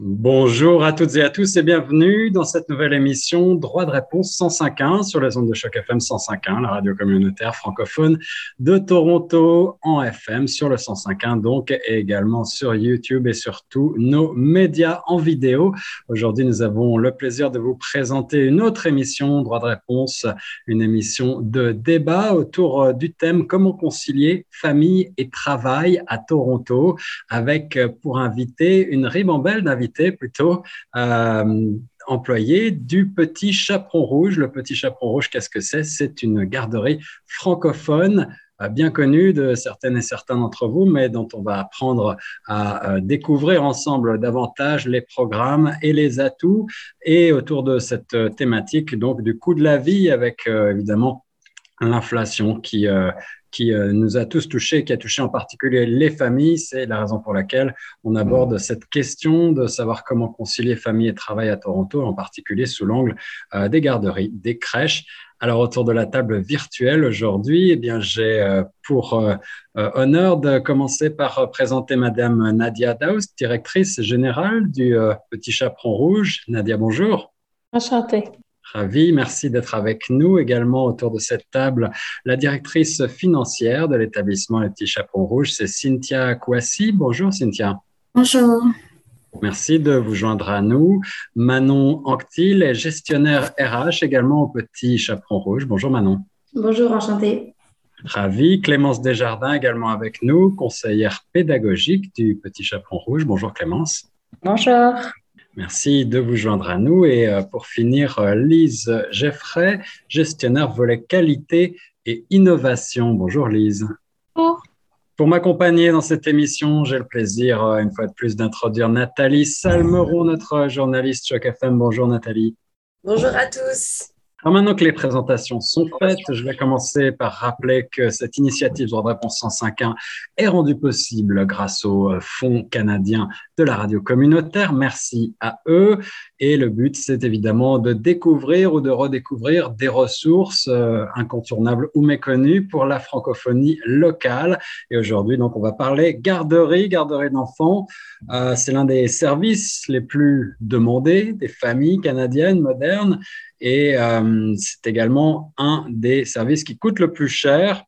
Bonjour à toutes et à tous et bienvenue dans cette nouvelle émission Droit de réponse 105.1 sur les ondes de choc FM 105.1, la radio communautaire francophone de Toronto en FM sur le 105.1 donc et également sur YouTube et sur tous nos médias en vidéo. Aujourd'hui, nous avons le plaisir de vous présenter une autre émission Droit de réponse, une émission de débat autour euh, du thème comment concilier famille et travail à Toronto avec euh, pour inviter une ribambelle d'invités plutôt euh, employé du Petit Chaperon Rouge. Le Petit Chaperon Rouge, qu'est-ce que c'est? C'est une garderie francophone euh, bien connue de certaines et certains d'entre vous, mais dont on va apprendre à euh, découvrir ensemble davantage les programmes et les atouts. Et autour de cette thématique, donc du coût de la vie, avec évidemment l'inflation qui, qui euh, nous a tous touchés, qui a touché en particulier les familles. C'est la raison pour laquelle on aborde cette question de savoir comment concilier famille et travail à Toronto, en particulier sous l'angle euh, des garderies, des crèches. Alors autour de la table virtuelle aujourd'hui, eh bien j'ai euh, pour honneur de commencer par présenter Madame Nadia Daoust, directrice générale du Petit Chaperon Rouge. Nadia, bonjour. Enchantée. Ravi, merci d'être avec nous également autour de cette table. La directrice financière de l'établissement Les Petits Chapeaux Rouges, c'est Cynthia Kouassi. Bonjour Cynthia. Bonjour. Merci de vous joindre à nous. Manon Anctil est gestionnaire RH également au Petit Chaperon Rouge. Bonjour Manon. Bonjour, enchantée. Ravi. Clémence Desjardins également avec nous, conseillère pédagogique du Petit Chaperon Rouge. Bonjour Clémence. Bonjour. Merci de vous joindre à nous. Et euh, pour finir, euh, Lise Geffray, gestionnaire volet qualité et innovation. Bonjour Lise. Bonjour. Pour m'accompagner dans cette émission, j'ai le plaisir, euh, une fois de plus, d'introduire Nathalie Salmeron, notre journaliste Choc FM. Bonjour Nathalie. Bonjour à tous. Alors maintenant que les présentations sont faites, je vais commencer par rappeler que cette initiative de réponse 105.1 est rendue possible grâce au euh, Fonds canadien de la radio communautaire. Merci à eux. Et le but, c'est évidemment de découvrir ou de redécouvrir des ressources euh, incontournables ou méconnues pour la francophonie locale. Et aujourd'hui, donc, on va parler garderie, garderie d'enfants. Euh, c'est l'un des services les plus demandés des familles canadiennes modernes. Et euh, c'est également un des services qui coûte le plus cher.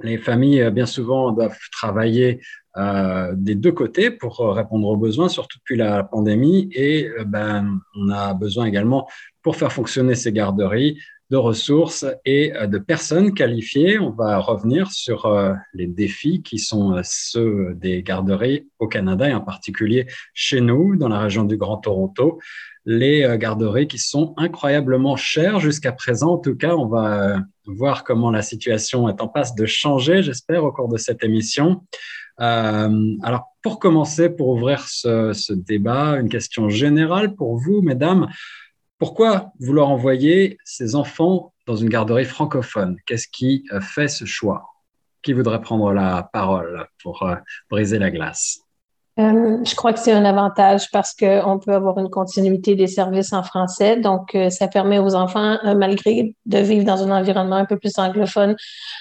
Les familles, euh, bien souvent, doivent travailler euh, des deux côtés pour répondre aux besoins, surtout depuis la pandémie. Et ben, on a besoin également, pour faire fonctionner ces garderies, de ressources et de personnes qualifiées. On va revenir sur les défis qui sont ceux des garderies au Canada et en particulier chez nous, dans la région du Grand Toronto les euh, garderies qui sont incroyablement chères jusqu'à présent. En tout cas, on va euh, voir comment la situation est en passe de changer, j'espère, au cours de cette émission. Euh, alors, pour commencer, pour ouvrir ce, débat, une question générale pour vous, mesdames. Pourquoi vouloir envoyer ces enfants dans une garderie francophone? Qu'est-ce qui fait ce choix? Qui voudrait prendre la parole pour briser la glace? Euh, je crois que c'est un avantage parce qu'on peut avoir une continuité des services en français. Donc, euh, ça permet aux enfants, euh, malgré de vivre dans un environnement un peu plus anglophone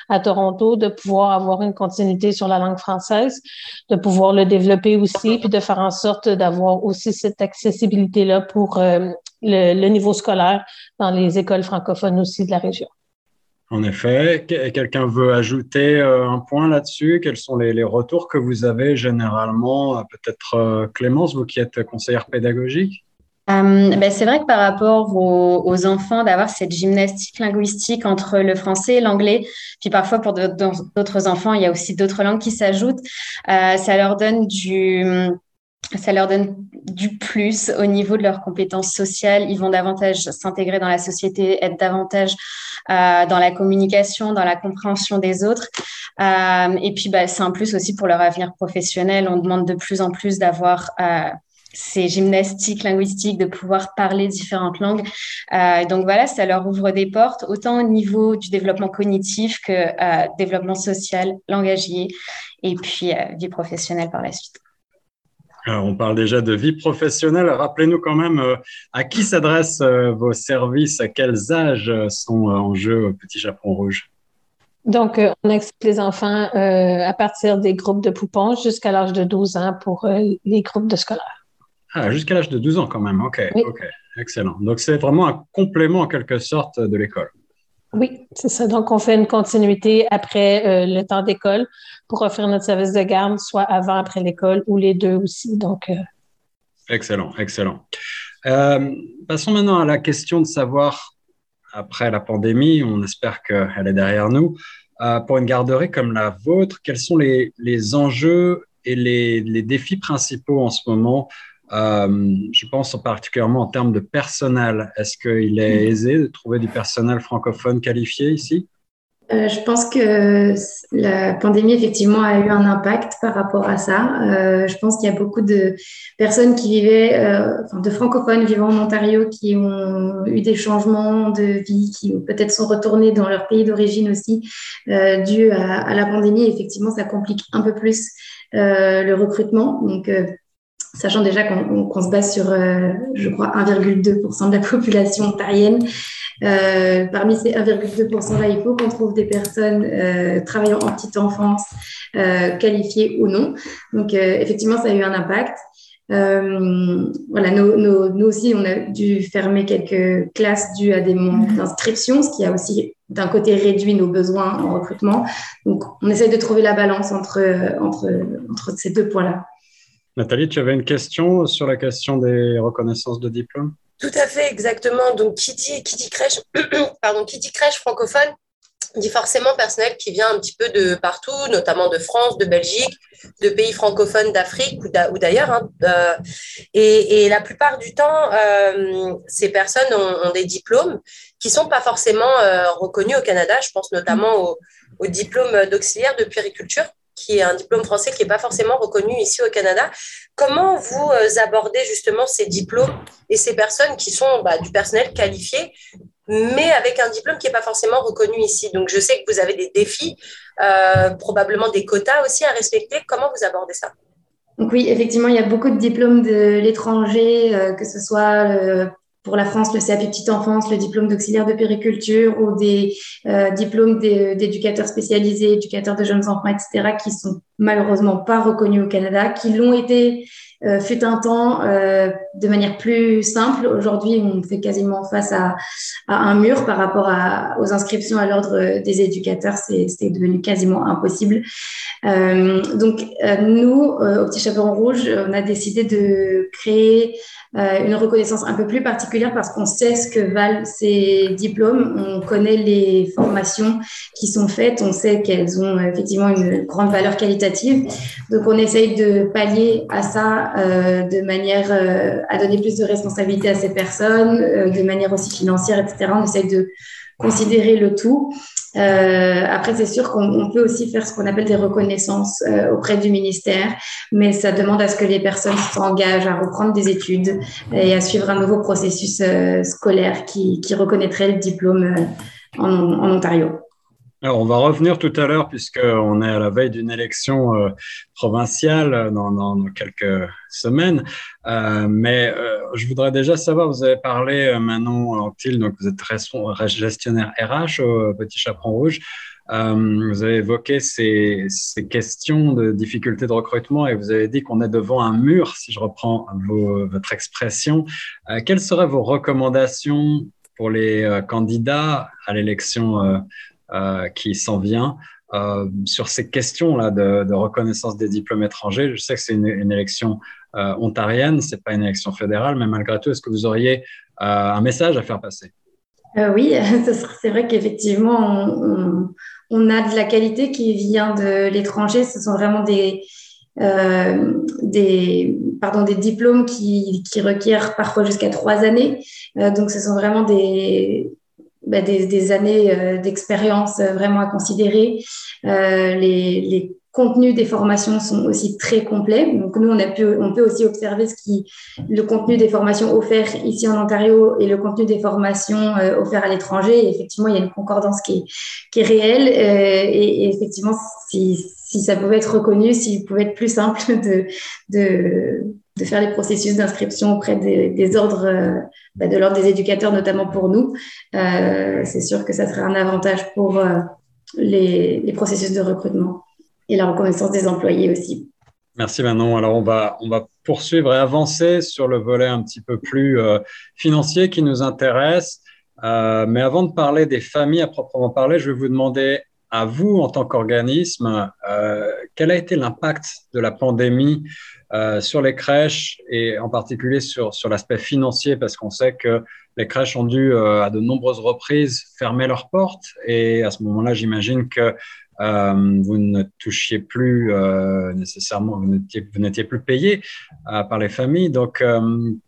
à Toronto, de pouvoir avoir une continuité sur la langue française, de pouvoir le développer aussi, puis de faire en sorte d'avoir aussi cette accessibilité-là pour le, le niveau scolaire dans les écoles francophones aussi de la région. En effet, quelqu'un veut ajouter euh, un point là-dessus? Quels sont les, retours que vous avez généralement Peut-être euh, Clémence, vous qui êtes conseillère pédagogique? Euh, ben c'est vrai que par rapport aux, enfants, d'avoir cette gymnastique linguistique entre le français et l'anglais, puis parfois pour d'autres enfants, il y a aussi d'autres langues qui s'ajoutent, ça leur donne du ça leur donne du plus au niveau de leurs compétences sociales. Ils vont davantage s'intégrer dans la société, être davantage euh, dans la communication, dans la compréhension des autres. et puis, bah, c'est un plus aussi pour leur avenir professionnel. On demande de plus en plus d'avoir ces gymnastiques linguistiques, de pouvoir parler différentes langues. donc voilà, ça leur ouvre des portes, autant au niveau du développement cognitif que développement social, langagier, et puis vie professionnelle par la suite. Alors, on parle déjà de vie professionnelle. Rappelez-nous quand même euh, à qui s'adressent euh, vos services, à quels âges sont euh, en jeu au Petit Chaperon Rouge? Donc, on explique les enfants à partir des groupes de poupons jusqu'à l'âge de 12 ans pour les groupes de scolaires. Ah, jusqu'à l'âge de 12 ans quand même. OK, OK. Excellent. Donc, c'est vraiment un complément en quelque sorte de l'école. Oui, c'est ça. Donc, on fait une continuité après le temps d'école pour offrir notre service de garde, soit avant, après l'école ou les deux aussi. Donc, euh, Excellent, excellent. Euh, passons maintenant à la question de savoir, après la pandémie, on espère qu'elle est derrière nous, euh, pour une garderie comme la vôtre, quels sont les, les enjeux et les, les, défis principaux en ce moment je pense particulièrement en termes de personnel. Est-ce qu'il est mm. aisé de trouver du personnel francophone qualifié ici? Euh, je pense que la pandémie, effectivement, a eu un impact par rapport à ça. Euh, je pense qu'il y a beaucoup de personnes qui vivaient, euh, enfin, de francophones vivant en Ontario, qui ont eu des changements de vie, qui peut-être sont retournés dans leur pays d'origine aussi, euh, dû à, à, la pandémie. Effectivement, ça complique un peu plus euh, le recrutement. Donc, sachant déjà qu'on se base sur, je crois, 1,2% de la population ontarienne. Euh, parmi ces 1,2% là, il faut qu'on trouve des personnes euh, travaillant en petite enfance, euh, qualifiées ou non. Donc, effectivement, ça a eu un impact. voilà, nous, aussi, on a dû fermer quelques classes dues à des manques d'inscription, ce qui a aussi d'un côté réduit nos besoins en recrutement. Donc, on essaie de trouver la balance entre, entre, entre ces deux points-là. Nathalie, tu avais une question sur la question des reconnaissances de diplômes? Tout à fait, exactement. Donc, qui dit, qui dit crèche, pardon, qui dit crèche francophone, dit forcément personnel qui vient un petit peu de partout, notamment de France, de Belgique, de pays francophones d'Afrique ou d'ailleurs. Hein. Euh, et, la plupart du temps, euh, ces personnes ont, des diplômes qui sont pas forcément euh, reconnus au Canada. Je pense notamment au, au diplôme d'auxiliaire de puériculture qui est un diplôme français qui n'est pas forcément reconnu ici au Canada. Comment vous euh, abordez justement ces diplômes et ces personnes qui sont bah, du personnel qualifié, mais avec un diplôme qui n'est pas forcément reconnu ici? Donc, je sais que vous avez des défis, euh, probablement des quotas aussi à respecter. Comment vous abordez ça? Donc oui, effectivement, il y a beaucoup de diplômes de l'étranger, euh, que ce soit pour la France, le CAP Petite Enfance, le diplôme d'auxiliaire de périculture ou des euh, diplômes d'éducateurs spécialisés, éducateurs de jeunes enfants, etc., qui sont malheureusement pas reconnus au Canada, qui l'ont été euh, fut un temps euh, de manière plus simple. Aujourd'hui, on fait quasiment face à, un mur par rapport aux inscriptions à l'ordre des éducateurs. C'est devenu quasiment impossible. donc, nous, au Petit Chaperon Rouge, on a décidé de créer euh, une reconnaissance un peu plus particulière parce qu'on sait ce que valent ces diplômes, on connaît les formations qui sont faites, on sait qu'elles ont effectivement une grande valeur qualitative. Donc on essaye de pallier à ça euh, de manière euh, à donner plus de responsabilité à ces personnes, de manière aussi financière, etc. On essaye de considérer le tout. Euh, après, c'est sûr qu'on peut aussi faire ce qu'on appelle des reconnaissances euh, auprès du ministère, mais ça demande à ce que les personnes s'engagent à reprendre des études et à suivre un nouveau processus euh, scolaire qui, qui, reconnaîtrait le diplôme en, en Ontario. Alors, on va revenir tout à l'heure, puisqu'on est à la veille d'une élection euh, provinciale dans, dans, quelques semaines. Euh, mais euh, je voudrais déjà savoir, vous avez parlé, euh, Manon Anctil, donc vous êtes gestionnaire RH au Petit Chaperon Rouge. vous avez évoqué ces, questions de difficultés de recrutement et vous avez dit qu'on est devant un mur, si je reprends votre expression. quelles seraient vos recommandations pour les candidats à l'élection euh, qui s'en vient. Euh, sur ces questions-là de, reconnaissance des diplômes étrangers, je sais que c'est une, élection euh, ontarienne, c'est pas une élection fédérale, mais malgré tout, est-ce que vous auriez euh, un message à faire passer? Euh, Oui, c'est vrai qu'effectivement, on, a de la qualité qui vient de l'étranger. Ce sont vraiment des, euh, pardon, des diplômes qui, qui requièrent parfois jusqu'à trois années. Euh, donc, ce sont vraiment des, bah, des, années d'expérience vraiment à considérer. les, les contenus des formations sont aussi très complets. Donc, nous, on, a pu, on peut aussi observer ce qui, le contenu des formations offertes ici en Ontario et le contenu des formations euh, offertes à l'étranger. Effectivement, il y a une concordance qui est, réelle. Euh, et, effectivement, si, ça pouvait être reconnu, s'il pouvait être plus simple de, de faire les processus d'inscription auprès des, ordres, euh, bah, de l'ordre des éducateurs, notamment pour nous, c'est sûr que ça serait un avantage pour les, les processus de recrutement et la reconnaissance des employés aussi. Merci Manon. Alors on va, on va poursuivre et avancer sur le volet un petit peu plus euh, financier qui nous intéresse. Euh, mais avant de parler des familles à proprement parler, je vais vous demander à vous, en tant qu'organisme, euh, quel a été l'impact de la pandémie sur les crèches et en particulier sur, sur l'aspect financier, parce qu'on sait que les crèches ont dû à de nombreuses reprises fermer leurs portes. Et à ce moment-là, j'imagine que euh, vous ne touchiez plus euh, nécessairement, vous n'étiez plus payé euh, par les familles. Donc,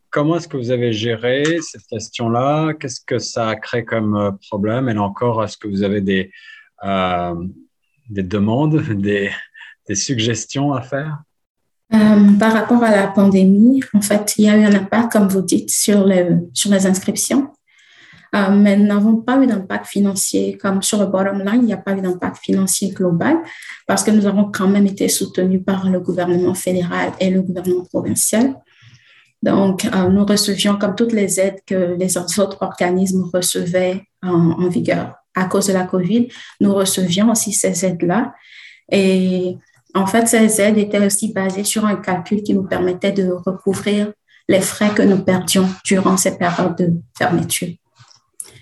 comment est-ce que vous avez géré cette question-là? Qu'est-ce que ça a créé comme problème? Et là encore, est-ce que vous avez des, des demandes, des, des, suggestions à faire? Par rapport à la pandémie, en fait, il y a eu un impact, comme vous dites, sur, le, sur les inscriptions. Euh, mais n'avons pas eu d'impact financier, comme sur le bottom line, il n'y a pas eu d'impact financier global parce que nous avons quand même été soutenus par le gouvernement fédéral et le gouvernement provincial. Donc, euh, nous recevions comme toutes les aides que les autres organismes recevaient en, en, vigueur à cause de la COVID, nous recevions aussi ces aides-là. Et en fait, ces aides étaient aussi basées sur un calcul qui nous permettait de recouvrir les frais que nous perdions durant ces périodes de fermeture.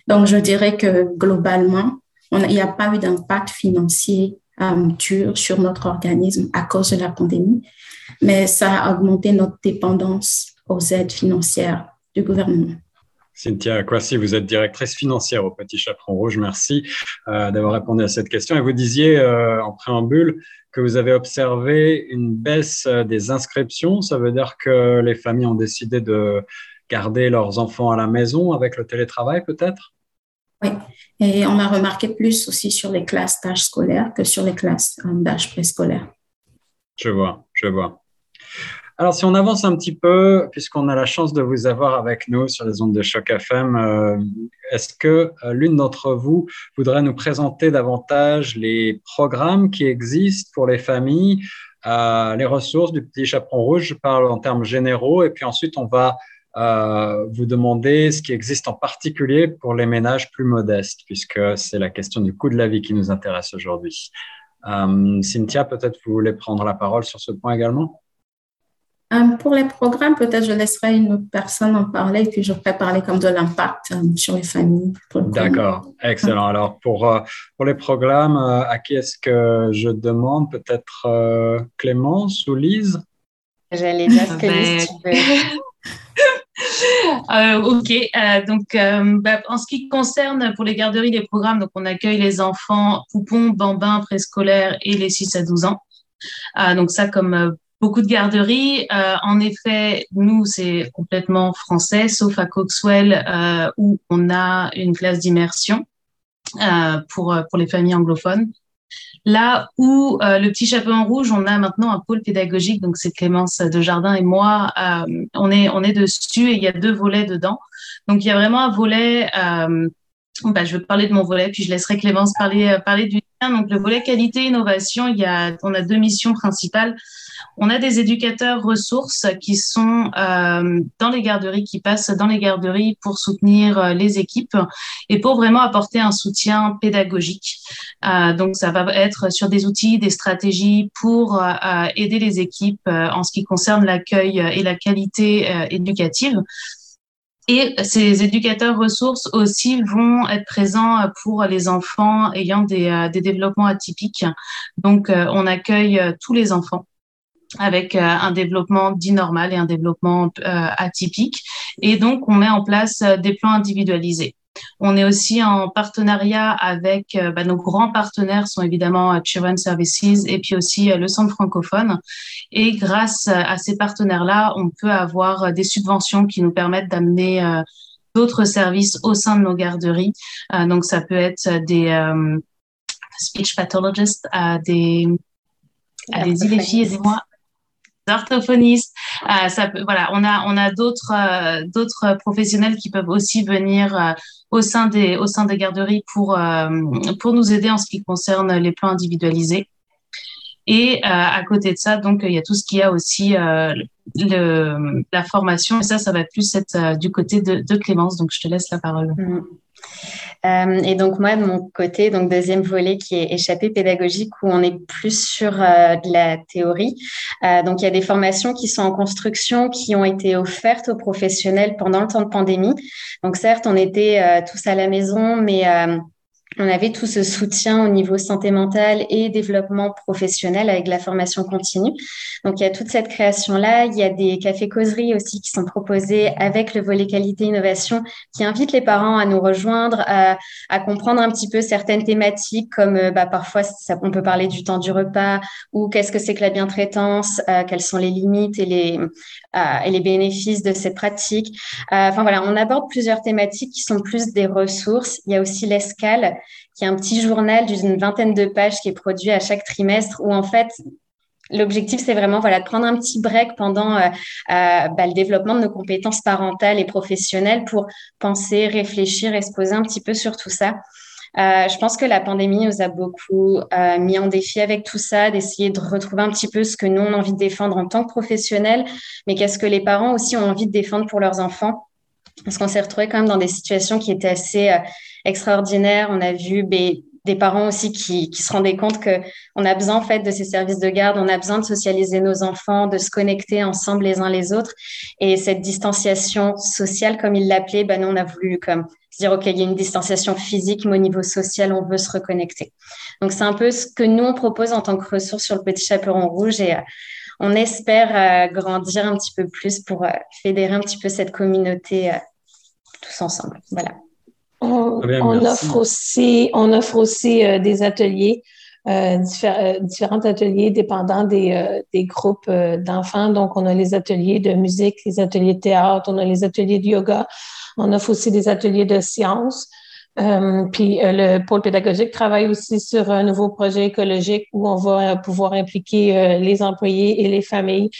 Donc, je dirais que globalement, il n'y a pas eu d'impact financier euh, dur sur notre organisme à cause de la pandémie, mais ça a augmenté notre dépendance aux aides financières du gouvernement. Cynthia Kwasi, vous êtes directrice financière au Petit Chaperon Rouge. Merci euh, d'avoir répondu à cette question. Et vous disiez euh, en préambule que vous avez observé une baisse des inscriptions. Ça veut dire que les familles ont décidé de garder leurs enfants à la maison avec le télétravail peut-être? Oui, et on a remarqué plus aussi sur les classes d'âge scolaire que sur les classes euh, d'âge préscolaire. Je vois, je vois. Alors, si on avance un petit peu, puisqu'on a la chance de vous avoir avec nous sur les ondes de Choc FM, euh, est-ce que euh, l'une d'entre vous voudrait nous présenter davantage les programmes qui existent pour les familles, les ressources du Petit Chaperon Rouge Je parle en termes généraux, et puis ensuite, on va euh, vous demandez ce qui existe en particulier pour les ménages plus modestes, puisque c'est la question du coût de la vie qui nous intéresse aujourd'hui. Euh, Cynthia, peut-être vous voulez prendre la parole sur ce point également? euh, Pour les programmes, peut-être je laisserai une autre personne en parler, puis je pourrais parler comme de l'impact sur les familles. D'accord, excellent. Alors, pour, pour les programmes, à qui est-ce que je demande? Peut-être Clémence ou Lise? J'allais dire que Lise, tu peux. Euh, ok, euh, donc euh, bah, en ce qui concerne pour les garderies, les programmes, donc on accueille les enfants poupons, bambins, préscolaires et les 6 à 12 ans. donc ça, comme beaucoup de garderies, en effet, nous c'est complètement français, sauf à Coxwell où on a une classe d'immersion pour pour les familles anglophones. Là où euh, le petit chapeau en rouge, on a maintenant un pôle pédagogique, donc c'est Clémence de Jardin et moi, euh, on est on est dessus et il y a deux volets dedans. Donc il y a vraiment un volet. Euh, bah, je vais parler de mon volet, puis je laisserai Clémence parler parler du. Donc le volet qualité innovation, il y a on a deux missions principales. On a des éducateurs ressources qui sont euh, dans les garderies, qui passent dans les garderies pour soutenir euh, les équipes et pour vraiment apporter un soutien pédagogique. Euh, donc, ça va être sur des outils, des stratégies pour aider les équipes en ce qui concerne l'accueil et la qualité éducative. Et ces éducateurs ressources aussi vont être présents pour les enfants ayant des, des développements atypiques. Donc, on accueille tous les enfants avec euh, un développement dit normal et un développement euh, atypique. Et donc, on met en place euh, des plans individualisés. On est aussi en partenariat avec bah, nos grands partenaires sont évidemment Children Services et puis aussi le Centre francophone. Et grâce à ces partenaires-là, on peut avoir des subventions qui nous permettent d'amener d'autres services au sein de nos garderies. donc, ça peut être des speech pathologists, des, allez-y les filles, aidez-moi orthophonistes. peut, voilà, on a on a d'autres d'autres professionnels qui peuvent aussi venir au sein des au sein des garderies pour pour nous aider en ce qui concerne les plans individualisés. Et à côté de ça, donc il y a tout ce qui a aussi la formation. Et ça, ça va plus être du côté de, de, Clémence. Donc je te laisse la parole. Mm. Euh, et donc moi, de mon côté, donc deuxième volet qui est échappé pédagogique, où on est plus sur euh, de la théorie. Euh, donc il y a des formations qui sont en construction, qui ont été offertes aux professionnels pendant le temps de pandémie. Donc certes, on était tous à la maison, mais on avait tout ce soutien au niveau santé mentale et développement professionnel avec la formation continue. Donc, il y a toute cette création-là. Il y a des cafés-causeries aussi qui sont proposés avec le volet qualité-innovation qui invitent les parents à nous rejoindre, à, comprendre un petit peu certaines thématiques comme euh, bah, parfois on peut parler du temps du repas ou qu'est-ce que c'est que la bientraitance, euh, quelles sont les limites et les, euh, et les bénéfices de cette pratique. enfin voilà, on aborde plusieurs thématiques qui sont plus des ressources. Il y a aussi l'escale qui est un petit journal d'une vingtaine de pages qui est produit à chaque trimestre où en fait L'objectif, c'est vraiment voilà, de prendre un petit break pendant euh, euh, bah, le développement de nos compétences parentales et professionnelles pour penser, réfléchir et se poser un petit peu sur tout ça. Euh, je pense que la pandémie nous a beaucoup mis en défi avec tout ça, d'essayer de retrouver un petit peu ce que nous, on a envie de défendre en tant que professionnels, mais qu'est-ce que les parents aussi ont envie de défendre pour leurs enfants? Parce qu'on s'est retrouvé quand même dans des situations qui étaient assez extraordinaire. On a vu des parents aussi qui, se rendaient compte qu'on a besoin en fait de ces services de garde, on a besoin de socialiser nos enfants, de se connecter ensemble les uns les autres. Et cette distanciation sociale, comme il l'appelait, ben nous on a voulu se dire ok, il y a une distanciation physique, mais au niveau social, on veut se reconnecter. Donc c'est un peu ce que nous on propose en tant que ressource sur le Petit Chaperon Rouge et euh, on espère euh, grandir un petit peu plus pour euh, fédérer un petit peu cette communauté tous ensemble. Voilà. On, offre aussi, on offre aussi euh, des ateliers, euh, euh, différents ateliers dépendant des, des groupes d'enfants. Donc, on a les ateliers de musique, les ateliers de théâtre, on a les ateliers de yoga. On offre aussi des ateliers de sciences. puis le pôle pédagogique travaille aussi sur un nouveau projet écologique où on va pouvoir impliquer les employés et les familles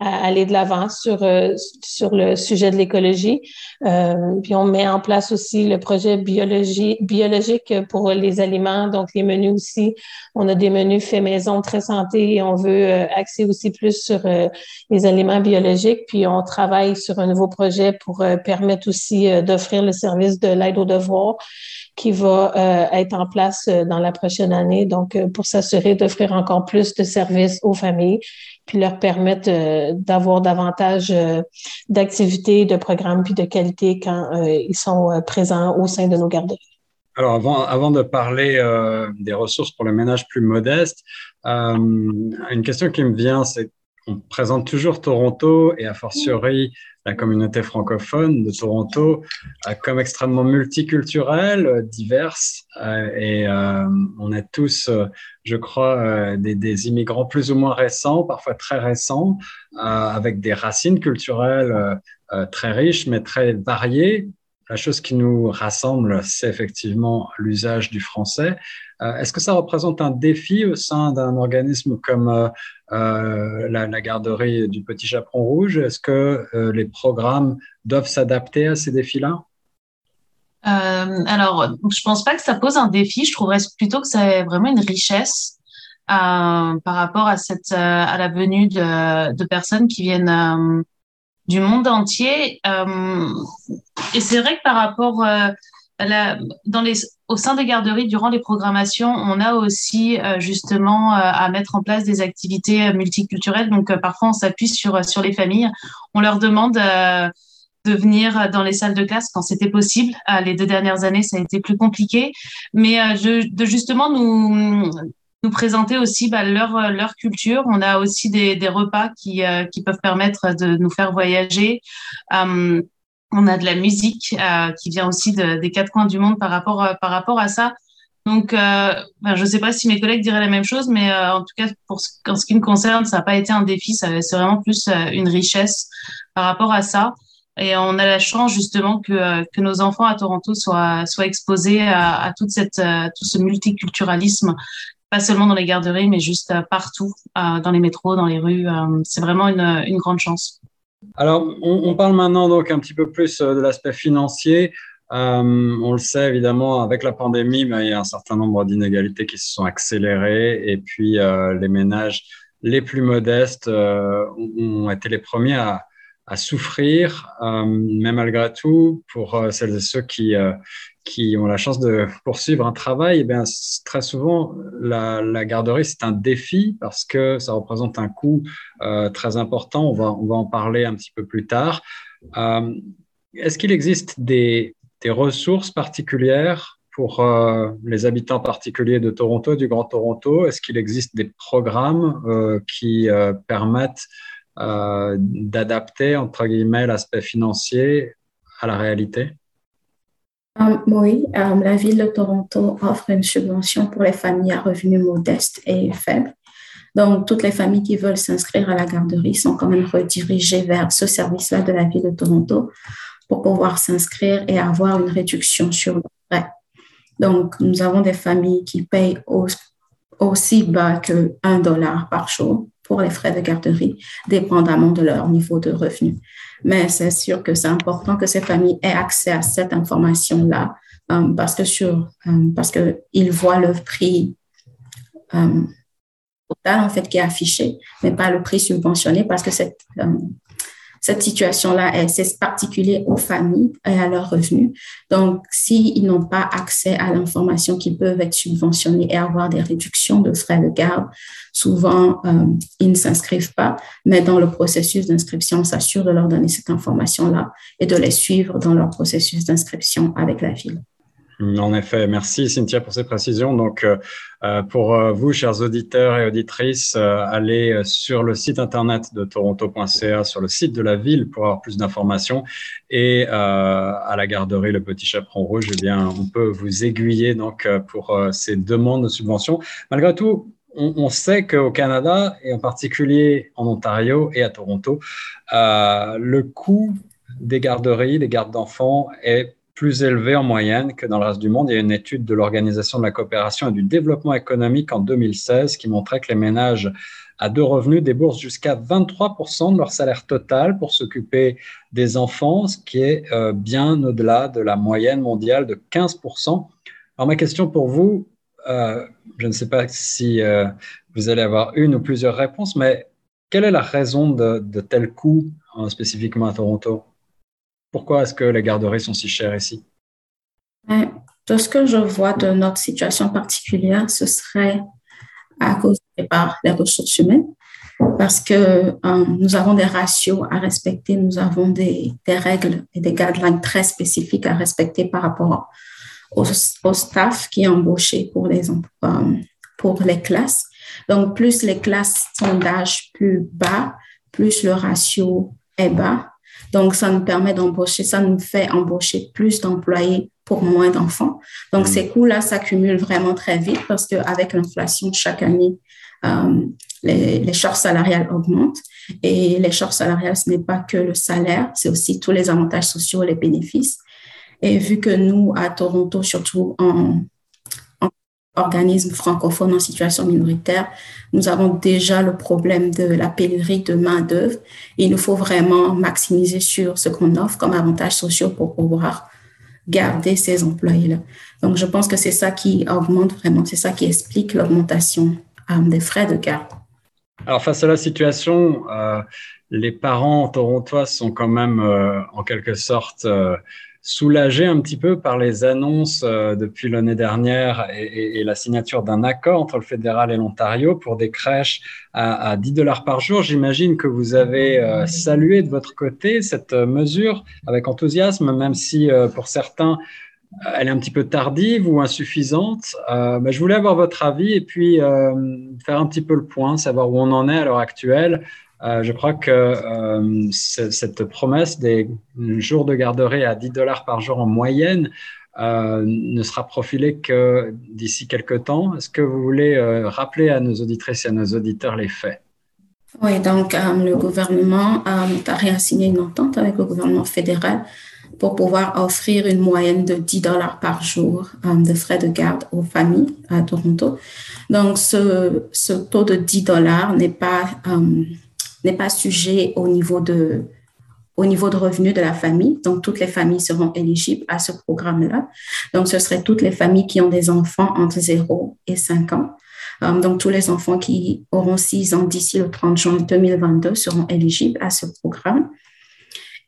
à aller de l'avant sur, euh, sur le sujet de l'écologie. Euh, puis on met en place aussi le projet biologie, biologique pour les aliments, donc les menus aussi. On a des menus faits maison très santé et on veut euh, axer aussi plus sur euh, les aliments biologiques. Puis on travaille sur un nouveau projet pour permettre aussi d'offrir le service de l'aide aux devoirs qui va être en place dans la prochaine année. Donc, pour s'assurer d'offrir encore plus de services aux familles puis leur permettre euh, d'avoir davantage euh, d'activités, de programmes puis de qualité quand euh, ils sont présents au sein de nos garderies. Alors, avant de parler des ressources pour le ménage plus modeste, une question qui me vient, c'est on présente toujours Toronto et a fortiori la communauté francophone de Toronto euh, comme extrêmement multiculturelle, euh, diverse, euh, et on est tous, je crois, des, immigrants plus ou moins récents, parfois très récents, avec des racines culturelles très riches, mais très variées. La chose qui nous rassemble, c'est effectivement l'usage du français. Est-ce que ça représente un défi au sein d'un organisme comme euh, la, garderie du Petit Chaperon Rouge? Est-ce que euh, les programmes doivent s'adapter à ces défis-là? Euh, Alors, je pense pas que ça pose un défi. Je trouverais plutôt que c'est vraiment une richesse par rapport à cette à la venue de personnes qui viennent du monde entier. et c'est vrai que par rapport dans les, au sein des garderies, durant les programmations, on a aussi euh, justement euh, à mettre en place des activités euh, multiculturelles. Donc parfois, on s'appuie sur, sur les familles. On leur demande de venir dans les salles de classe quand c'était possible. les deux dernières années, ça a été plus compliqué. Mais de justement nous, nous présenter aussi bah, leur, leur culture. On a aussi des, des repas qui, qui peuvent permettre de nous faire voyager. On a de la musique euh, qui vient aussi des quatre coins du monde par rapport, euh, par rapport à ça. Donc, euh, ben, je ne sais pas si mes collègues diraient la même chose, mais en tout cas, pour ce, en ce qui me concerne, ça n'a pas été un défi, c'est vraiment plus une richesse par rapport à ça. Et on a la chance justement que, que nos enfants à Toronto soient, soient exposés à, à toute cette, tout ce multiculturalisme, pas seulement dans les garderies, mais juste partout, dans les métros, dans les rues. C'est vraiment une, grande chance. Alors, on, parle maintenant donc un petit peu plus de l'aspect financier. Euh, on le sait évidemment, avec la pandémie, mais il y a un certain nombre d'inégalités qui se sont accélérées et puis euh, les ménages les plus modestes euh, ont été les premiers à, à souffrir, euh, mais malgré tout, pour euh, celles et ceux qui, qui ont la chance de poursuivre un travail, eh bien, très souvent, la, la garderie, c'est un défi parce que ça représente un coût très important. On va, on va en parler un petit peu plus tard. Est-ce qu'il existe des, des ressources particulières pour euh, les habitants particuliers de Toronto, du Grand Toronto? Est-ce qu'il existe des programmes euh, qui euh, permettent euh, d'adapter, entre guillemets, l'aspect financier à la réalité? Um, Oui, um, la ville de Toronto offre une subvention pour les familles à revenus modestes et faibles. Donc, toutes les familles qui veulent s'inscrire à la garderie sont quand même redirigées vers ce service-là de la ville de Toronto pour pouvoir s'inscrire et avoir une réduction sur le prêt. Donc, nous avons des familles qui payent aussi bas que 1 dollar par jour les frais de garderie, dépendamment de leur niveau de revenu. Mais c'est sûr que c'est important que ces familles aient accès à cette information-là um, parce que sur, um, parce que ils voient le prix um, total en fait qui est affiché, mais pas le prix subventionné parce que cette cette situation-là, c'est particulier aux familles et à leurs revenus. Donc, s'ils n'ont pas accès à l'information qui peuvent être subventionnés et avoir des réductions de frais de garde, souvent, euh, ils ne s'inscrivent pas. Mais dans le processus d'inscription, on s'assure de leur donner cette information-là et de les suivre dans leur processus d'inscription avec la ville. En effet, merci Cynthia pour ces précisions. Donc, euh, euh, pour euh, vous, chers auditeurs et auditrices, allez sur le site internet de toronto.ca, sur le site de la ville pour avoir plus d'informations. Et à la garderie Le Petit Chaperon Rouge, eh bien, on peut vous aiguiller donc pour ces demandes de subventions. Malgré tout, on, sait qu'au Canada, et en particulier en Ontario et à Toronto, le coût des garderies, des gardes d'enfants est plus élevé en moyenne que dans le reste du monde. Il y a une étude de l'Organisation de la coopération et du développement économique en 2016 qui montrait que les ménages à deux revenus déboursent jusqu'à 23% de leur salaire total pour s'occuper des enfants, ce qui est euh, bien au-delà de la moyenne mondiale de 15%. Alors ma question pour vous, euh, je ne sais pas si euh, vous allez avoir une ou plusieurs réponses, mais quelle est la raison de, de tel coût spécifiquement à Toronto? Pourquoi est-ce que les garderies sont si chères ici? De ce que je vois de notre situation particulière, ce serait à cause par les ressources humaines, parce que euh, nous avons des ratios à respecter, nous avons des, règles et des guidelines très spécifiques à respecter par rapport au, au staff qui est embauché pour les, euh, pour les classes. Donc, plus les classes sont d'âge plus bas, plus le ratio est bas, donc, ça nous permet d'embaucher, ça nous fait embaucher plus d'employés pour moins d'enfants. Donc, mm. ces coûts-là s'accumulent vraiment très vite parce qu'avec l'inflation, chaque année, euh, les, les charges salariales augmentent. Et les charges salariales, ce n'est pas que le salaire, c'est aussi tous les avantages sociaux, les bénéfices. Et vu que nous, à Toronto, surtout en, organismes francophones en situation minoritaire, nous avons déjà le problème de la pénurie de main-d'œuvre. Il nous faut vraiment maximiser sur ce qu'on offre comme avantages sociaux pour pouvoir garder ces employés-là. Donc, je pense que c'est ça qui augmente vraiment, c'est ça qui explique l'augmentation euh, des frais de garde. Alors, face à la situation, euh, les parents torontois sont quand même euh, en quelque sorte soulagé un petit peu par les annonces euh, depuis l'année dernière et, la signature d'un accord entre le fédéral et l'Ontario pour des crèches à, à 10 dollars par jour. J'imagine que vous avez euh, salué de votre côté cette euh, mesure avec enthousiasme, même si pour certains, elle est un petit peu tardive ou insuffisante. Euh, je voulais avoir votre avis et puis faire un petit peu le point, savoir où on en est à l'heure actuelle. Euh, je crois que euh, cette promesse des jours de garderie à 10 dollars par jour en moyenne euh, ne sera profilée que d'ici quelques temps. Est-ce que vous voulez rappeler à nos auditrices et à nos auditeurs les faits? Oui, donc le gouvernement a réassigné une entente avec le gouvernement fédéral pour pouvoir offrir une moyenne de 10 dollars par jour de frais de garde aux familles à Toronto. Donc, ce taux de 10 dollars n'est pas, n'est pas sujet au niveau de, au niveau de revenus de la famille. Donc, toutes les familles seront éligibles à ce programme-là. Donc, ce seraient toutes les familles qui ont des enfants entre 0 et 5 ans. Euh, donc, tous les enfants qui auront 6 ans d'ici le 30 juin 2022 seront éligibles à ce programme.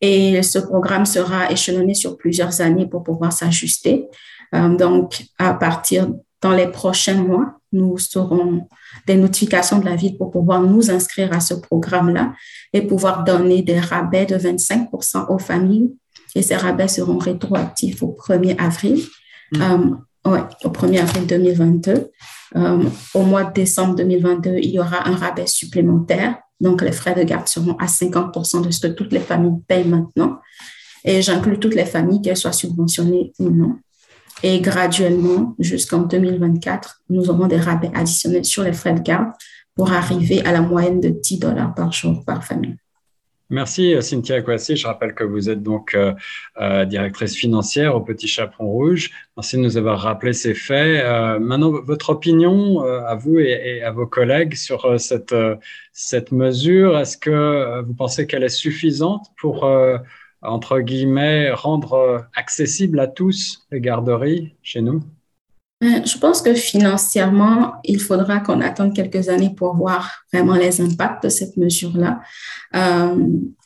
Et ce programme sera échelonné sur plusieurs années pour pouvoir s'ajuster. Euh, donc, à partir dans les prochains mois, nous aurons des notifications de la ville pour pouvoir nous inscrire à ce programme-là et pouvoir donner des rabais de 25% aux familles. Et ces rabais seront rétroactifs au 1er avril. Mm. Euh, ouais, au 1er avril 2022. Euh, au mois de décembre 2022, il y aura un rabais supplémentaire. Donc, les frais de garde seront à 50% de ce que toutes les familles payent maintenant. Et j'inclus toutes les familles, qu'elles soient subventionnées ou non. Et graduellement, jusqu'en 2024, nous aurons des rabais additionnels sur les frais de garde pour arriver à la moyenne de 10 dollars par jour par famille. Merci Cynthia Kwasi. Je rappelle que vous êtes donc euh, euh, directrice financière au Petit Chaperon Rouge. Merci de nous avoir rappelé ces faits. Euh, maintenant, votre opinion à vous et, à vos collègues sur cette, cette mesure, est-ce que vous pensez qu'elle est suffisante pour entre guillemets, rendre euh, accessible à tous les garderies chez nous? Euh, Je pense que financièrement, il faudra qu'on attende quelques années pour voir vraiment les impacts de cette mesure-là. Euh,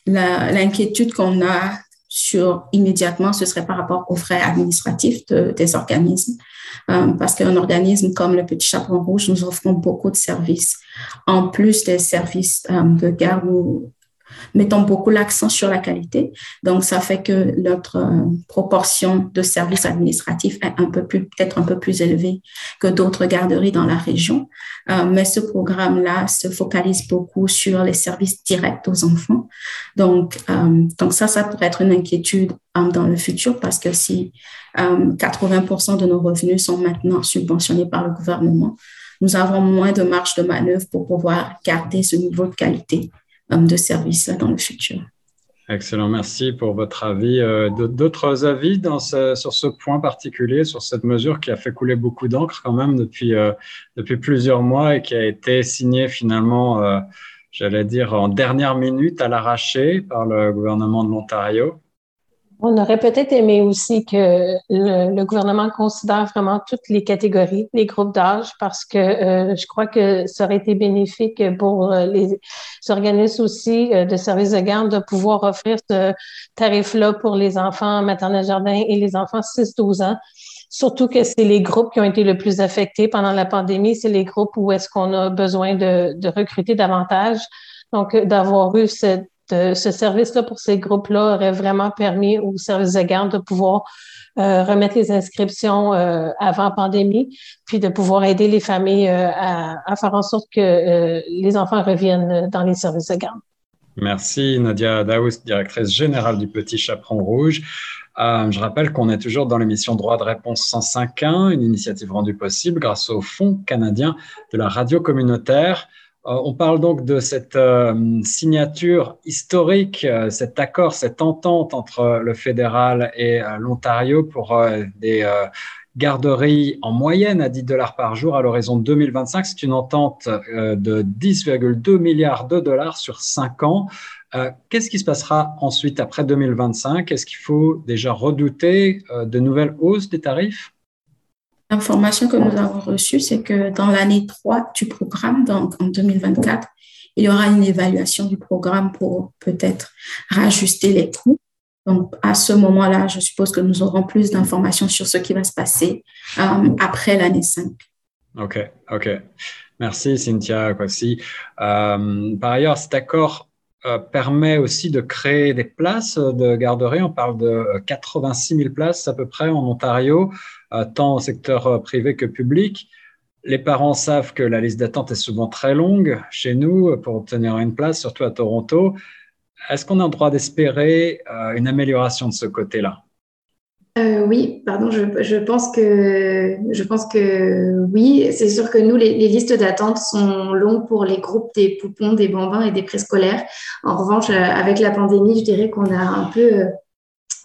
L'inquiétude qu'on a sur immédiatement, ce serait par rapport aux frais administratifs des organismes. Euh, parce qu'un organisme comme le Petit Chaperon Rouge, nous offrons beaucoup de services. En plus des services de garde, nous mettons beaucoup l'accent sur la qualité. Donc, ça fait que notre euh, proportion de services administratifs est un peu plus, peut-être un peu plus élevée que d'autres garderies dans la région. Euh, mais ce programme-là se focalise beaucoup sur les services directs aux enfants. Donc, euh, donc ça, ça pourrait être une inquiétude dans le futur parce que si 80% de nos revenus sont maintenant subventionnés par le gouvernement, nous avons moins de marge de manœuvre pour pouvoir garder ce niveau de qualité de service dans le futur. Excellent, merci pour votre avis. Euh, d'autres avis sur ce point particulier, sur cette mesure qui a fait couler beaucoup d'encre quand même depuis, euh, depuis plusieurs mois et qui a été signée finalement, euh, j'allais dire, en dernière minute à l'arraché par le gouvernement de l'Ontario? On aurait peut-être aimé aussi que le, gouvernement considère vraiment toutes les catégories, les groupes d'âge, parce que euh, je crois que ça aurait été bénéfique pour euh, les organismes aussi euh, de services de garde de pouvoir offrir ce tarif-là pour les enfants maternels jardin et les enfants 6-12 ans. Surtout que c'est les groupes qui ont été le plus affectés pendant la pandémie, c'est les groupes où est-ce qu'on a besoin de, de recruter davantage. Donc, d'avoir eu cette ce service-là pour ces groupes-là aurait vraiment permis aux services de garde de pouvoir euh, remettre les inscriptions euh, avant pandémie, puis de pouvoir aider les familles euh, à, faire en sorte que les enfants reviennent dans les services de garde. Merci Nadia Daous, directrice générale du Petit Chaperon Rouge. je rappelle qu'on est toujours dans l'émission Droit de réponse 105.1, une initiative rendue possible grâce au Fonds canadien de la radio communautaire. Euh, on parle donc de cette euh, signature historique, euh, cet accord, cette entente entre le fédéral et l'Ontario pour des garderies en moyenne à 10 dollars par jour à l'horizon 2025. C'est une entente de 10,2 milliards de dollars sur 5 ans. Qu'est-ce qui se passera ensuite après 2025 Est-ce qu'il faut déjà redouter de nouvelles hausses des tarifs? L'information que nous avons reçue, c'est que dans l'année 3 du programme, donc en 2024, il y aura une évaluation du programme pour peut-être rajuster les coûts. Donc, à ce moment-là, je suppose que nous aurons plus d'informations sur ce qui va se passer euh, après l'année 5. OK, OK. Merci, Cynthia Kwasi. Euh, par ailleurs, cet accord euh, permet aussi de créer des places de garderie. On parle de 86 000 places à peu près en Ontario. Euh, tant au secteur euh, privé que public. Les parents savent que la liste d'attente est souvent très longue chez nous euh, pour obtenir une place, surtout à Toronto. Est-ce qu'on a le droit d'espérer une amélioration de ce côté-là? euh, oui, pardon, je, je, pense que je pense que oui. C'est sûr que nous, les, les listes d'attente sont longues pour les groupes des poupons, des bambins et des préscolaires. En revanche, avec la pandémie, je dirais qu'on a un peu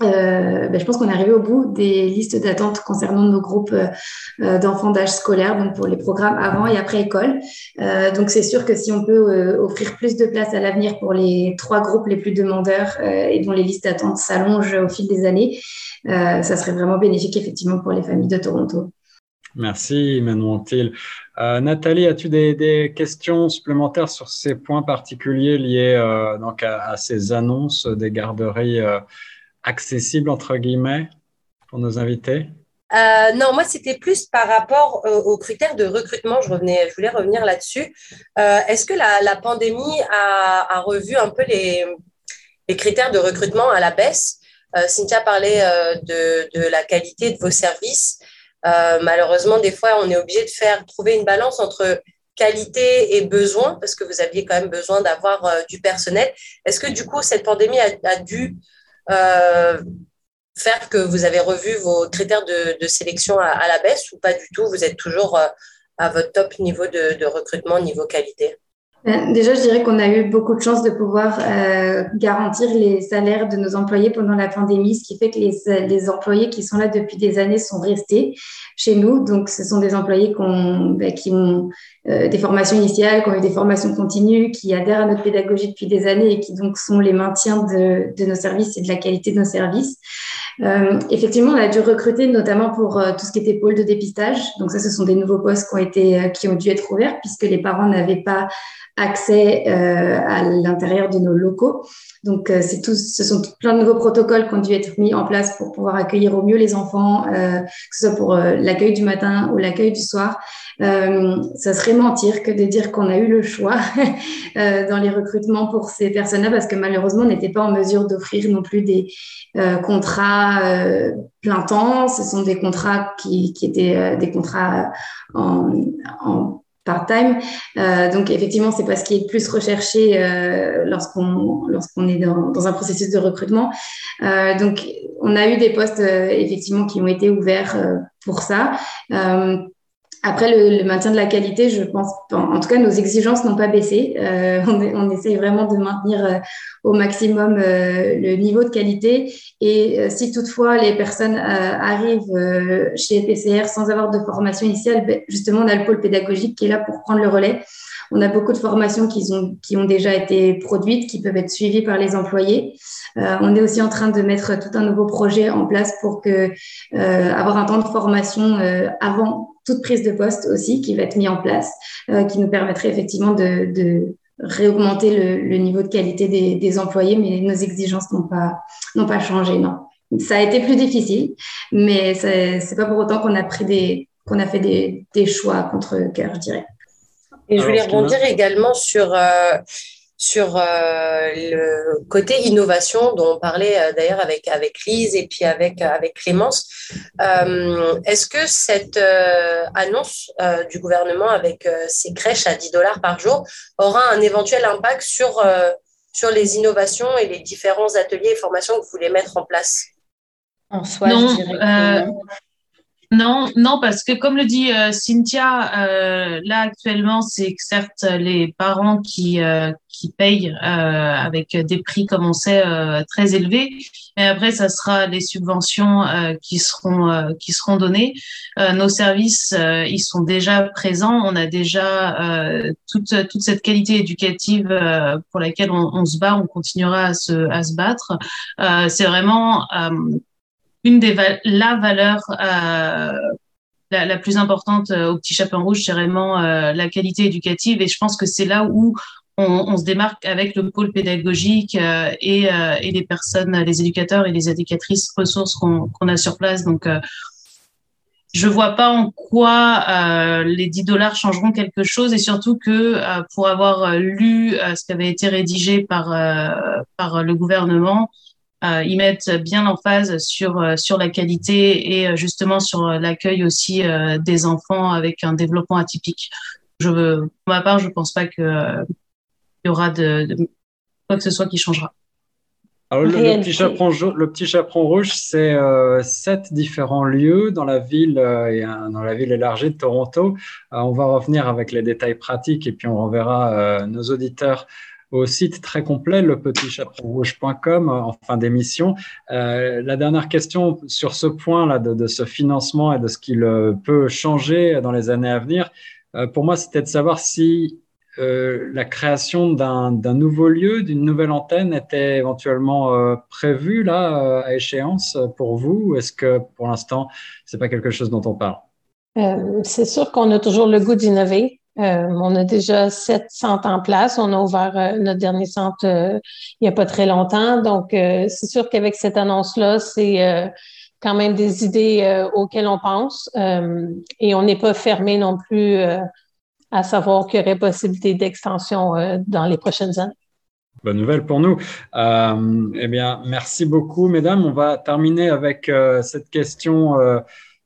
euh, ben, je pense qu'on est arrivé au bout des listes d'attente concernant nos groupes euh, d'enfants d'âge scolaire, donc pour les programmes avant et après école. Euh, donc c'est sûr que si on peut euh, offrir plus de place à l'avenir pour les trois groupes les plus demandeurs euh, et dont les listes d'attente s'allongent au fil des années, ça serait vraiment bénéfique effectivement pour les familles de Toronto. Merci Manon Nathalie, as-tu des, questions supplémentaires sur ces points particuliers liés donc à, ces annonces des garderies accessible, entre guillemets, pour nos invités? Euh, non, moi, c'était plus par rapport euh, aux critères de recrutement. Je, revenais, je voulais revenir là-dessus. Euh, est-ce que la, pandémie a, revu un peu les, critères de recrutement à la baisse? Cynthia parlait de, la qualité de vos services. malheureusement, des fois, on est obligé de faire trouver une balance entre qualité et besoin, parce que vous aviez quand même besoin d'avoir du personnel. Est-ce que du coup, cette pandémie a, dû faire que vous avez revu vos critères de, sélection à, la baisse ou pas du tout? Vous êtes toujours euh, à votre top niveau de, recrutement, niveau qualité? Déjà, je dirais qu'on a eu beaucoup de chance de pouvoir euh, garantir les salaires de nos employés pendant la pandémie, ce qui fait que les, employés qui sont là depuis des années sont restés chez nous. Donc, ce sont des employés ben, qui ont euh, des formations initiales, qui ont eu des formations continues, qui adhèrent à notre pédagogie depuis des années et qui donc sont les maintiens de nos services et de la qualité de nos services. Euh, effectivement, on a dû recruter notamment pour euh, tout ce qui était pôle de dépistage. Donc ça, ce sont des nouveaux postes qui ont euh, dû être ouverts puisque les parents n'avaient pas accès à l'intérieur de nos locaux. Donc, c'est tout, ce sont plein de nouveaux protocoles qui ont dû être mis en place pour pouvoir accueillir au mieux les enfants, que ce soit pour l'accueil du matin ou l'accueil du soir. ça serait mentir que de dire qu'on a eu le choix dans les recrutements pour ces personnes-là, parce que malheureusement, on n'était pas en mesure d'offrir non plus des contrats plein temps. Ce sont des contrats qui, étaient des contrats en, en part-time. Euh, donc effectivement, c'est pas ce qui est plus recherché euh, lorsqu'on est dans, dans, un processus de recrutement. Euh, donc on a eu des postes euh, effectivement qui ont été ouverts euh, pour ça. Après, le, le, maintien de la qualité, je pense, en, tout cas, nos exigences n'ont pas baissé. Euh, on, on, essaye vraiment de maintenir euh, au maximum euh, le niveau de qualité. Et euh, si toutefois les personnes euh, arrivent euh, chez PCR sans avoir de formation initiale, ben, justement, on a le pôle pédagogique qui est là pour prendre le relais. On a beaucoup de formations qui ont, qui ont déjà été produites, qui peuvent être suivies par les employés. On est aussi en train de mettre tout un nouveau projet en place pour que avoir un temps de formation avant toute prise de poste aussi qui va être mis en place, qui nous permettrait effectivement de, de réaugmenter le, le, niveau de qualité des, des, employés, mais nos exigences n'ont pas, n'ont pas changé, non. Ça a été plus difficile, mais c'est pas pour autant qu'on a pris des, qu'on a fait des, des choix contre cœur, je dirais. Et je voulais rebondir également sur, euh, sur euh, le côté innovation dont on parlait euh, d'ailleurs avec, avec Lise et puis avec, avec Clémence. Euh, Est-ce que cette euh, annonce euh, du gouvernement avec ces crèches à 10 dollars par jour aura un éventuel impact sur, sur les innovations et les différents ateliers et formations que vous voulez mettre en place? En soi, non, je dirais non, non, parce que comme le dit euh, Cynthia, euh, là actuellement, c'est certes les parents qui euh, qui payent euh, avec des prix, comme on sait, euh, très élevés, mais après, ça sera les subventions qui seront qui seront données. nos services, ils sont déjà présents. On a déjà toute toute cette qualité éducative pour laquelle on, on, se bat. On continuera à se à se battre. c'est vraiment une des la valeur euh, la, plus importante euh, au petit chaperon rouge, c'est vraiment euh, la qualité éducative. Et je pense que c'est là où on, se démarque avec le pôle pédagogique et, et, les personnes, les éducateurs et les éducatrices ressources qu'on qu a sur place. Donc, je vois pas en quoi les 10 dollars changeront quelque chose et surtout que pour avoir lu ce qui avait été rédigé par, par le gouvernement, euh, ils mettent bien en phase sur euh, sur la qualité et euh, justement sur l'accueil aussi euh, des enfants avec un développement atypique. Je, pour ma part, je pense pas que il y aura de, de, quoi que ce soit qui changera. Alors, le, petit chaperon, le petit chaperon rouge, c'est euh, sept différents lieux dans la ville euh, et dans la ville élargie de Toronto. Euh, on va revenir avec les détails pratiques et puis on renverra nos auditeurs au site très complet, lepetitchaperonrouge.com, en fin d'émission. la dernière question sur ce point-là de, ce financement et de ce qu'il peut changer dans les années à venir, pour moi, c'était de savoir si euh, la création d'un nouveau lieu, d'une nouvelle antenne était éventuellement euh, prévue là euh, à échéance pour vous ou est-ce que pour l'instant c'est pas quelque chose dont on parle? C'est sûr qu'on a toujours le goût d'innover. On a déjà sept centres en place. On a ouvert notre dernier centre il n'y a pas très longtemps. Donc, c'est sûr qu'avec cette annonce-là, c'est quand même des idées auxquelles on pense. et on n'est pas fermé non plus à savoir qu'il y aurait possibilité d'extension euh, dans les prochaines années. Bonne nouvelle pour nous. Euh, eh bien, merci beaucoup, mesdames. On va terminer avec euh, cette question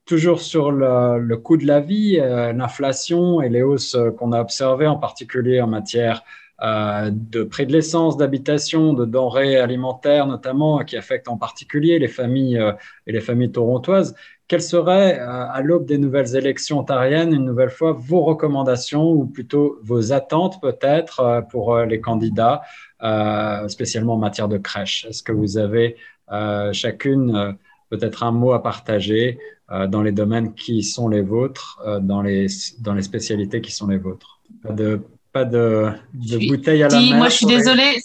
toujours sur le, coût de la vie, l'inflation et les hausses qu'on a observées, en particulier en matière de prix de l'essence, d'habitation, de denrées alimentaires notamment, qui affectent en particulier les familles et les familles torontoises. Quelles seraient, euh, à l'aube des nouvelles élections ontariennes, une nouvelle fois, vos recommandations ou plutôt vos attentes peut-être euh, pour euh, les candidats, spécialement en matière de crèche? Est-ce que vous avez chacune peut-être un mot à partager dans les domaines qui sont les vôtres, dans, les, dans les spécialités qui sont les vôtres Pas de, pas de, de bouteille à la main. Moi, je suis désolée.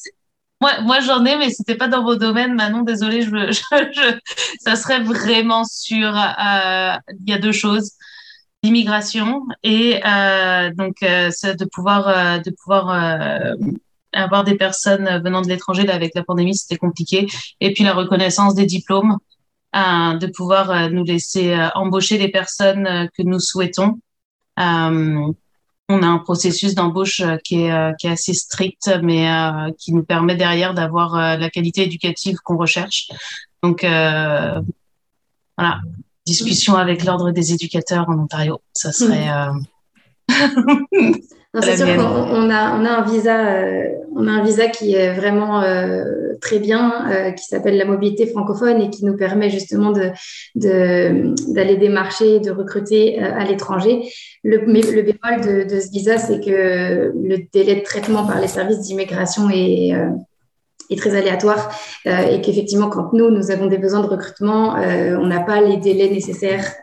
Moi, moi j'en ai, mais c'était pas dans vos domaines. Manon, désolé, je, je, je, ça serait vraiment sur. Euh, il y a deux choses l'immigration et euh, donc euh, de pouvoir euh, de pouvoir euh, avoir des personnes venant de l'étranger là avec la pandémie c'était compliqué et puis la reconnaissance des diplômes de pouvoir nous laisser embaucher les personnes que nous souhaitons on a un processus d'embauche euh, qui est, euh, assez strict, mais euh, qui nous permet derrière d'avoir la qualité éducative qu'on recherche. Donc, voilà, discussion avec l'ordre des éducateurs en Ontario, ça serait. c'est sûr qu'on a, on a un visa, on a un visa qui est vraiment très bien, qui s'appelle la mobilité francophone et qui nous permet justement de, d'aller démarcher, de recruter à l'étranger. Le, le bémol de, de ce visa, c'est que le délai de traitement par les services d'immigration est, euh, est, très aléatoire euh, et qu'effectivement, quand nous, nous avons des besoins de recrutement, euh, on n'a pas les délais nécessaires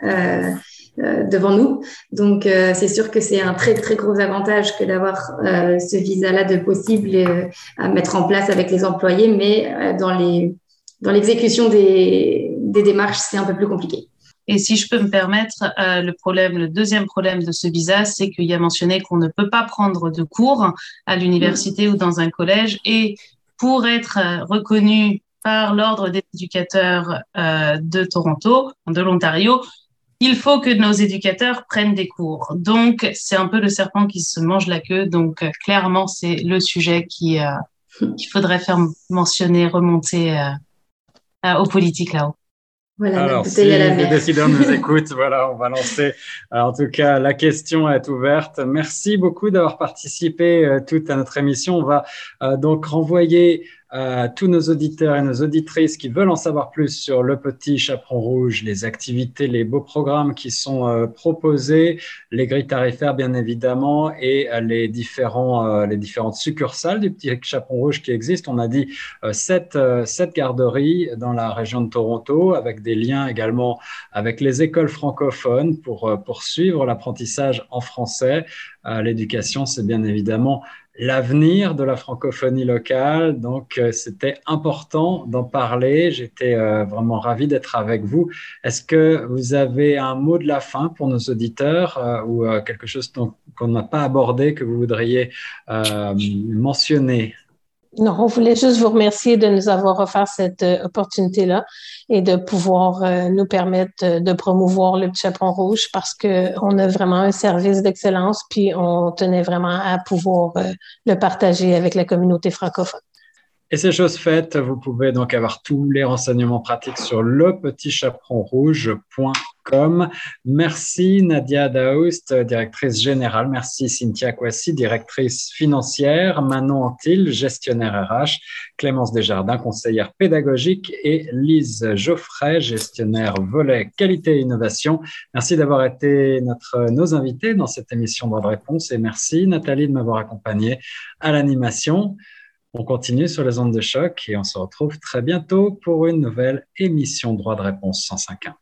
devant nous. Donc, c'est sûr que c'est un très, très gros avantage que d'avoir ce visa-là de possible à mettre en place avec les employés, mais dans les dans l'exécution des, des démarches, c'est un peu plus compliqué. Et si je peux me permettre, euh, le problème, le deuxième problème de ce visa, c'est qu'il y a mentionné qu'on ne peut pas prendre de cours à l'université ou dans un collège. Et pour être euh, reconnu par l'ordre des éducateurs euh, de Toronto, de l'Ontario, il faut que nos éducateurs prennent des cours. Donc, c'est un peu le serpent qui se mange la queue. Donc, euh, clairement, c'est le sujet qui euh, qu'il faudrait faire mentionner, remonter euh, aux politiques là-haut. Voilà, Alors, si les décideurs nous écoutent, voilà, on va lancer. Euh, en tout cas, la question est ouverte. Merci beaucoup d'avoir participé euh, toute à notre émission. On va euh, donc renvoyer à tous nos auditeurs et nos auditrices qui veulent en savoir plus sur le petit chaperon rouge, les activités, les beaux programmes qui sont euh, proposés, les grilles tarifaires bien évidemment et euh, les, différents, euh, les différentes succursales du petit chaperon rouge qui existent. On a dit sept, sept garderies dans la région de Toronto avec des liens également avec les écoles francophones pour poursuivre l'apprentissage en français. L'éducation, c'est bien évidemment l'avenir de la francophonie locale. Donc, euh, c'était important d'en parler. J'étais euh, vraiment ravi d'être avec vous. Est-ce que vous avez un mot de la fin pour nos auditeurs euh, ou quelque chose qu'on n'a pas abordé que vous voudriez mentionner? Non, on voulait juste vous remercier de nous avoir offert cette euh, opportunité-là et de pouvoir euh, nous permettre de promouvoir le chaperon rouge parce qu'on a vraiment un service d'excellence puis on tenait vraiment à pouvoir euh, le partager avec la communauté francophone. Et ces choses faites, vous pouvez donc avoir tous les renseignements pratiques sur lepetitchaperonrouge.com. Merci Nadia Daoust, directrice générale. Merci Cynthia Kwasi, directrice financière. Manon Antil, gestionnaire RH. Clémence Desjardins, conseillère pédagogique. Et Lise Geoffrey, gestionnaire volet qualité et innovation. Merci d'avoir été notre, nos invités dans cette émission de réponse. Et merci Nathalie de m'avoir accompagné à l'animation. On continue sur les ondes de choc et on se retrouve très bientôt pour une nouvelle émission Droit de réponse 105.1.